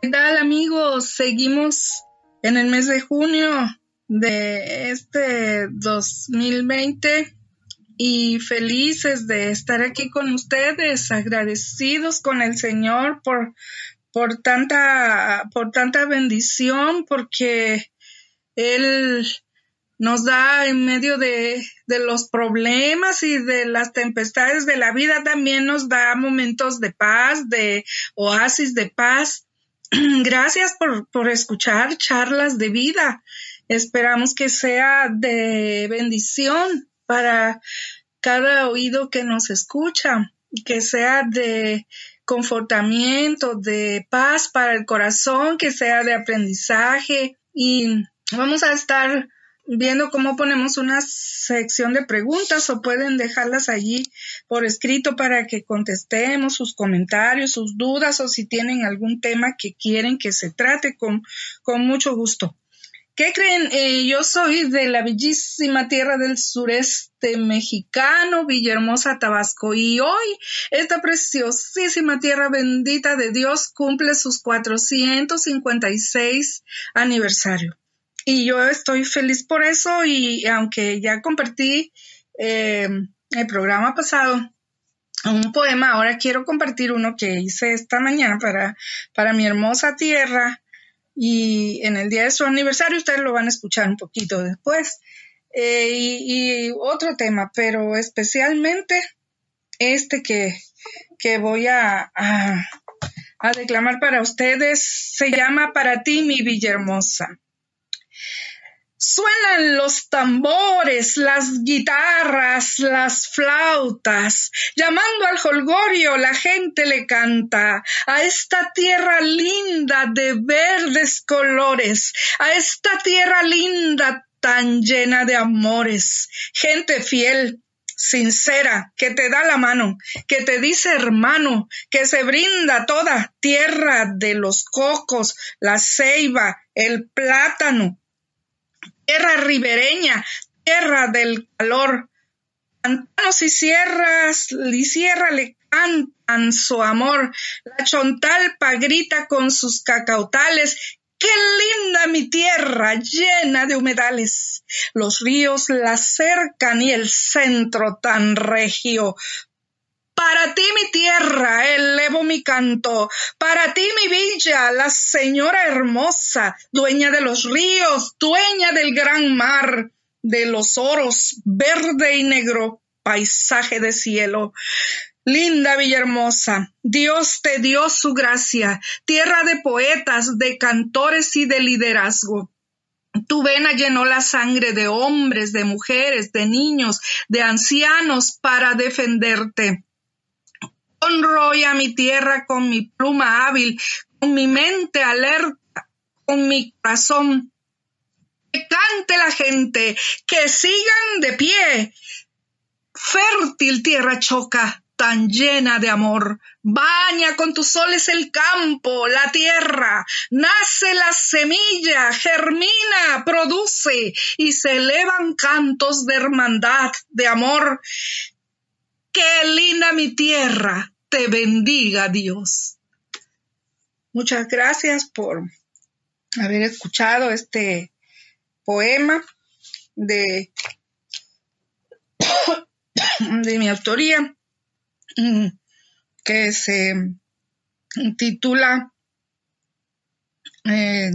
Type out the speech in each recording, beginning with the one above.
¿Qué tal amigos? Seguimos en el mes de junio de este 2020 y felices de estar aquí con ustedes, agradecidos con el Señor por, por tanta, por tanta bendición, porque Él nos da en medio de, de, los problemas y de las tempestades de la vida, también nos da momentos de paz, de oasis de paz. Gracias por, escuchar charlas de vida. Esperamos que sea de bendición para cada oído que nos escucha, que sea de confortamiento, de paz para el corazón, que sea de aprendizaje y vamos a estar viendo cómo ponemos una sección de preguntas o pueden dejarlas allí por escrito para que contestemos sus comentarios, sus dudas o si tienen algún tema que quieren que se trate con, con mucho gusto. ¿Qué creen? Eh, yo soy de la bellísima tierra del sureste mexicano, Villahermosa, Tabasco, y hoy esta preciosísima tierra bendita de Dios cumple sus 456 aniversario y yo estoy feliz por eso y aunque ya compartí eh, el programa pasado un poema, ahora quiero compartir uno que hice esta mañana para, para mi hermosa tierra y en el día de su aniversario ustedes lo van a escuchar un poquito después. Eh, y, otro tema, pero especialmente este que, que voy a, a, a declamar para ustedes se llama Para ti, mi Villahermosa. Suenan los tambores, las guitarras, las flautas. Llamando al holgorio, la gente le canta a esta tierra linda de verdes colores, a esta tierra linda tan llena de amores. Gente fiel, sincera, que te da la mano, que te dice hermano, que se brinda toda tierra de los cocos, la ceiba, el plátano, tierra ribereña, tierra del calor. Pantanos y sierras, y sierra le cantan su amor. La chontalpa grita con sus cacautales. ¡Qué linda mi tierra, llena de humedales! Los ríos la cercan y el centro tan regio. Para ti mi tierra, canto. Para ti mi villa, la señora hermosa, dueña de los ríos, dueña del gran mar, de los oros, verde y negro, paisaje de cielo. Linda Villahermosa, Dios te dio su gracia, tierra de poetas, de cantores y de liderazgo. Tu vena llenó la sangre de hombres, de mujeres, de niños, de ancianos para defenderte a mi tierra con mi pluma hábil, con mi mente alerta, con mi corazón. Que cante la gente, que sigan de pie. Fértil tierra choca, tan llena de amor. Baña con tus soles el campo, la tierra. Nace la semilla, germina, produce y se elevan cantos de hermandad, de amor. Qué linda mi tierra, te bendiga Dios. Muchas gracias por haber escuchado este poema de, de mi autoría que se titula eh,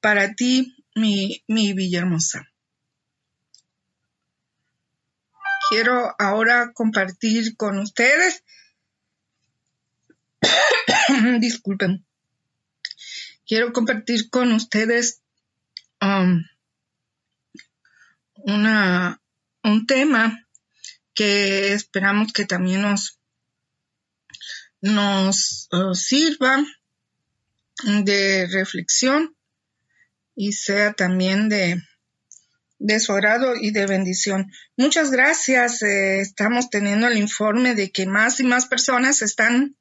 Para ti, mi, mi Villahermosa. quiero ahora compartir con ustedes. Disculpen. Quiero compartir con ustedes um, un tema que esperamos que también nos, nos uh, sirva de reflexión y sea también de, de su agrado y de bendición. Muchas gracias. Eh, estamos teniendo el informe de que más y más personas están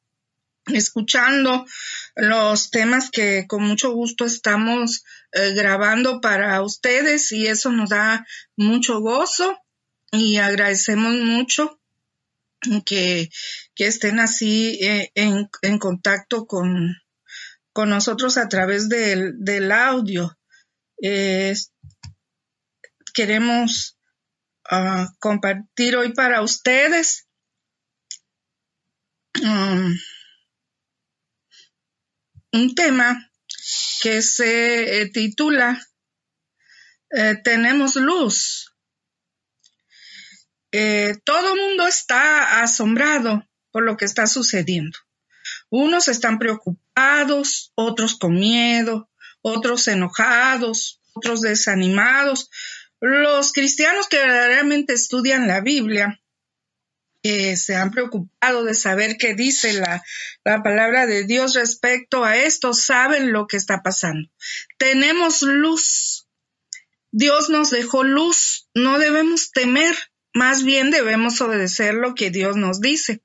escuchando los temas que con mucho gusto estamos eh, grabando para ustedes y eso nos da mucho gozo y agradecemos mucho que, que estén así eh, en, en, contacto con, con nosotros a través del, del audio. queremos uh, compartir hoy para ustedes um, un tema que se eh, titula eh, Tenemos luz. Eh, todo el mundo está asombrado por lo que está sucediendo. Unos están preocupados, otros con miedo, otros enojados, otros desanimados. Los cristianos que verdaderamente estudian la Biblia se han preocupado de saber qué dice la, la, palabra de Dios respecto a esto, saben lo que está pasando. Tenemos luz. Dios nos dejó luz. No debemos temer, más bien debemos obedecer lo que Dios nos dice.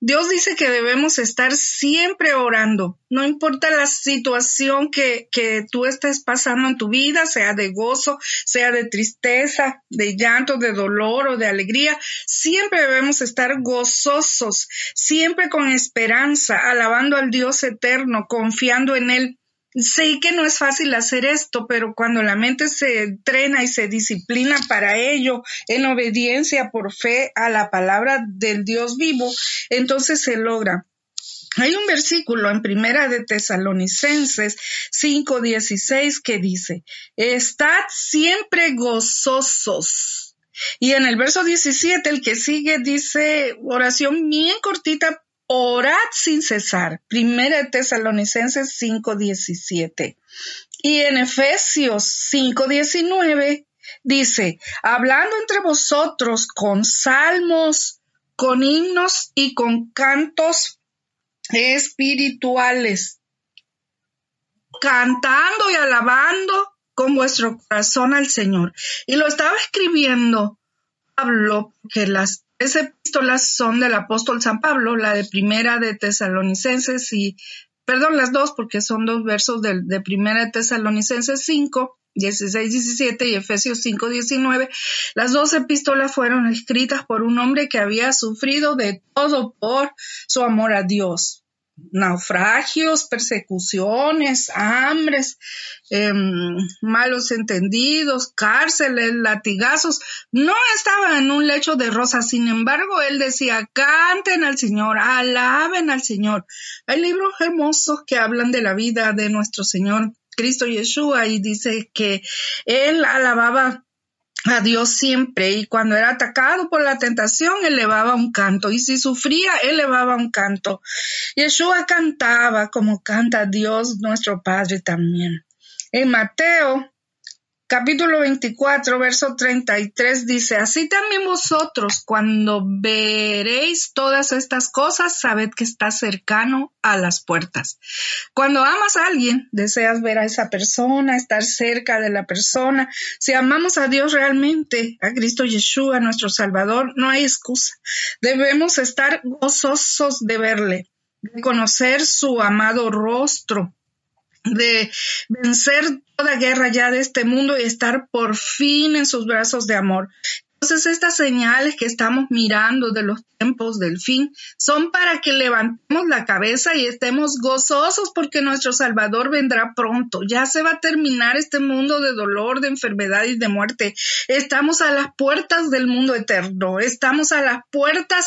Dios dice que debemos estar siempre orando, no importa la situación que, que tú estés pasando en tu vida, sea de gozo, sea de tristeza, de llanto, de dolor o de alegría, siempre debemos estar gozosos, siempre con esperanza, alabando al Dios eterno, confiando en Él. Sé que no es fácil hacer esto, pero cuando la mente se entrena y se disciplina para ello, en obediencia por fe a la palabra del Dios vivo, entonces se logra. Hay un versículo en Primera de Tesalonicenses 5:16 que dice, "Estad siempre gozosos." Y en el verso 17, el que sigue dice, oración bien cortita, orad sin cesar. Primera Tesalonicenses 5:17. Y en Efesios 5:19 dice, hablando entre vosotros con salmos, con himnos y con cantos espirituales, cantando y alabando con vuestro corazón al Señor. Y lo estaba escribiendo Pablo, que las tres epístolas son del apóstol San Pablo, la de primera de Tesalonicenses y, perdón, las dos porque son dos versos de, de primera de Tesalonicenses 5, 16, 17 y Efesios 5, 19. Las dos epístolas fueron escritas por un hombre que había sufrido de todo por su amor a Dios naufragios, persecuciones, hambres, em, malos entendidos, cárceles, latigazos. No estaba en un lecho de rosas, sin embargo, él decía, canten al Señor, alaben al Señor. Hay libros hermosos que hablan de la vida de nuestro Señor Cristo Yeshua y dice que él alababa a Dios siempre y cuando era atacado por la tentación elevaba un canto y si sufría elevaba un canto. Yeshua cantaba como canta Dios nuestro Padre también. En Mateo capítulo 24, verso 33 dice, así también vosotros, cuando veréis todas estas cosas, sabed que está cercano a las puertas. Cuando amas a alguien, deseas ver a esa persona, estar cerca de la persona. Si amamos a Dios realmente, a Cristo Yeshua, nuestro Salvador, no hay excusa. Debemos estar gozosos de verle, de conocer su amado rostro, de vencer toda guerra ya de este mundo y estar por fin en sus brazos de amor. Entonces estas señales que estamos mirando de los tiempos del fin son para que levantemos la cabeza y estemos gozosos porque nuestro Salvador vendrá pronto. Ya se va a terminar este mundo de dolor, de enfermedad y de muerte. Estamos a las puertas del mundo eterno. Estamos a las puertas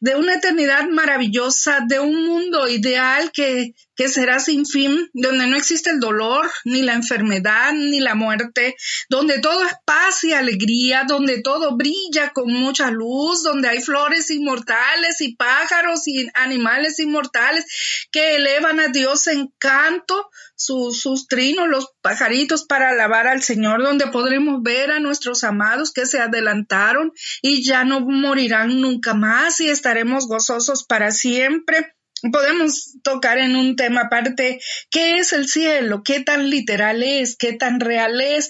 de una eternidad maravillosa, de un mundo ideal que que será sin fin, donde no existe el dolor, ni la enfermedad, ni la muerte, donde todo es paz y alegría, donde todo brilla con mucha luz, donde hay flores inmortales y pájaros y animales inmortales que elevan a Dios en canto sus, trinos, los pajaritos para alabar al Señor, donde podremos ver a nuestros amados que se adelantaron y ya no morirán nunca más y estaremos gozosos para siempre podemos tocar en un tema aparte, ¿qué es el cielo? ¿Qué tan literal es? ¿Qué tan real es?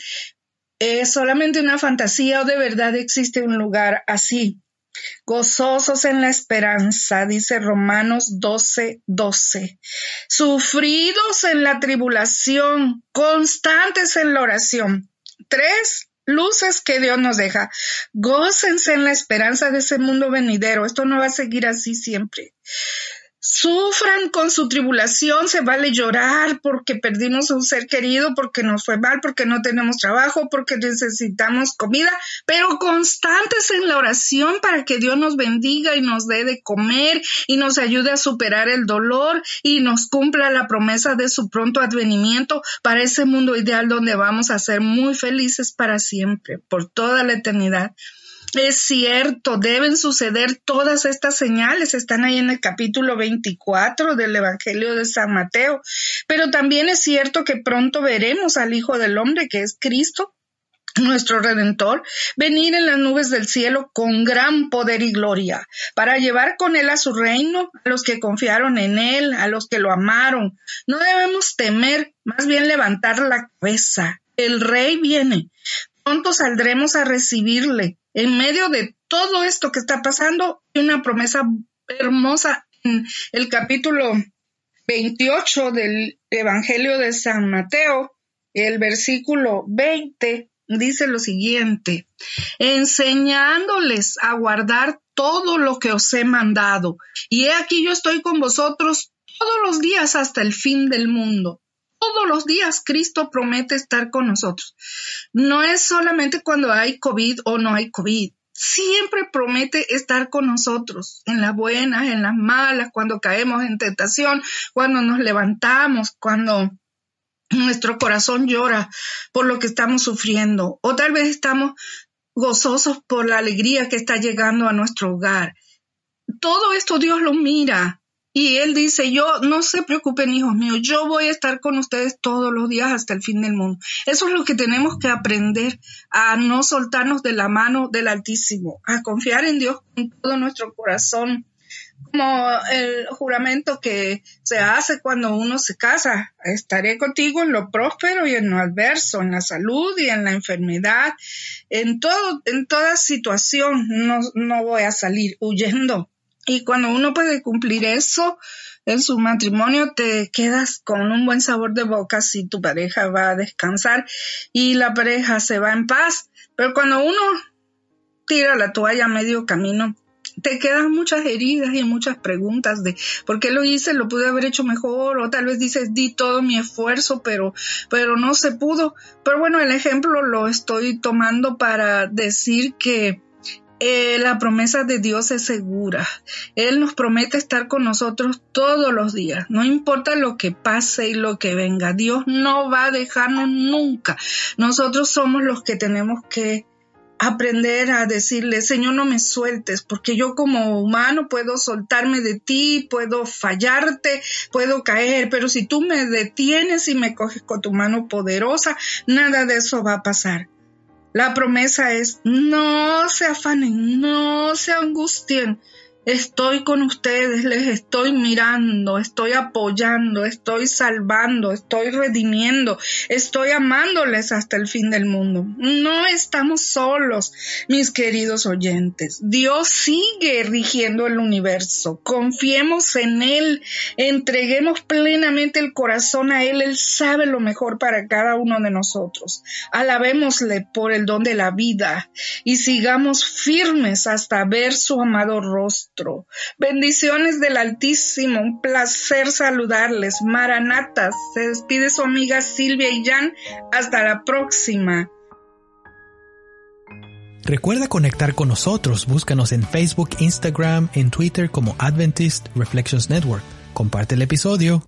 ¿Es solamente una fantasía o de verdad existe un lugar así? Gozosos en la esperanza, dice Romanos 12, 12. Sufridos en la tribulación, constantes en la oración. Tres luces que Dios nos deja. Gócense en la esperanza de ese mundo venidero. Esto no va a seguir así siempre. Sufran con su tribulación, se vale llorar porque perdimos a un ser querido, porque nos fue mal, porque no tenemos trabajo, porque necesitamos comida, pero constantes en la oración para que Dios nos bendiga y nos dé de comer y nos ayude a superar el dolor y nos cumpla la promesa de su pronto advenimiento para ese mundo ideal donde vamos a ser muy felices para siempre, por toda la eternidad. Es cierto, deben suceder todas estas señales, están ahí en el capítulo 24 del Evangelio de San Mateo, pero también es cierto que pronto veremos al Hijo del Hombre, que es Cristo, nuestro Redentor, venir en las nubes del cielo con gran poder y gloria, para llevar con él a su reino a los que confiaron en él, a los que lo amaron. No debemos temer, más bien levantar la cabeza. El rey viene. Pronto saldremos a recibirle en medio de todo esto que está pasando, una promesa hermosa en el capítulo 28 del Evangelio de San Mateo, el versículo 20 dice lo siguiente, enseñándoles a guardar todo lo que os he mandado. Y he aquí yo estoy con vosotros todos los días hasta el fin del mundo todos los días Cristo promete estar con nosotros. No es solamente cuando hay COVID o no hay COVID. Siempre promete estar con nosotros, en las buenas, en las malas, cuando caemos en tentación, cuando nos levantamos, cuando nuestro corazón llora por lo que estamos sufriendo, o tal vez estamos gozosos por la alegría que está llegando a nuestro hogar. Todo esto Dios lo mira y él dice, yo no se preocupen, hijos míos, yo voy a estar con ustedes todos los días hasta el fin del mundo. Eso es lo que tenemos que aprender, a no soltarnos de la mano del Altísimo, a confiar en Dios con todo nuestro corazón, como el juramento que se hace cuando uno se casa. Estaré contigo en lo próspero y en lo adverso, en la salud y en la enfermedad, en todo, en toda situación. No, no voy a salir huyendo y cuando uno puede cumplir eso en su matrimonio, te quedas con un buen sabor de boca si tu pareja va a descansar y la pareja se va en paz. Pero cuando uno tira la toalla a medio camino, te quedan muchas heridas y muchas preguntas de por qué lo hice, lo pude haber hecho mejor, o tal vez dices di todo mi esfuerzo, pero, pero no se pudo. Pero bueno, el ejemplo lo estoy tomando para decir que eh, la promesa de Dios es segura. Él nos promete estar con nosotros todos los días. No importa lo que pase y lo que venga. Dios no va a dejarnos nunca. Nosotros somos los que tenemos que aprender a decirle, Señor, no me sueltes, porque yo como humano puedo soltarme de ti, puedo fallarte, puedo caer, pero si tú me detienes y me coges con tu mano poderosa, nada de eso va a pasar. La promesa es, no se afanen, no se angustien, Estoy con ustedes, les estoy mirando, estoy apoyando, estoy salvando, estoy redimiendo, estoy amándoles hasta el fin del mundo. No estamos solos, mis queridos oyentes. Dios sigue rigiendo el universo. Confiemos en Él, entreguemos plenamente el corazón a Él. Él sabe lo mejor para cada uno de nosotros. Alabémosle por el don de la vida y sigamos firmes hasta ver su amado Bendiciones del Altísimo, un placer saludarles. Maranatas, se despide su amiga Silvia y Jan. Hasta la próxima. Recuerda conectar con nosotros. Búscanos en Facebook, Instagram, en Twitter como Adventist Reflections Network. Comparte el episodio.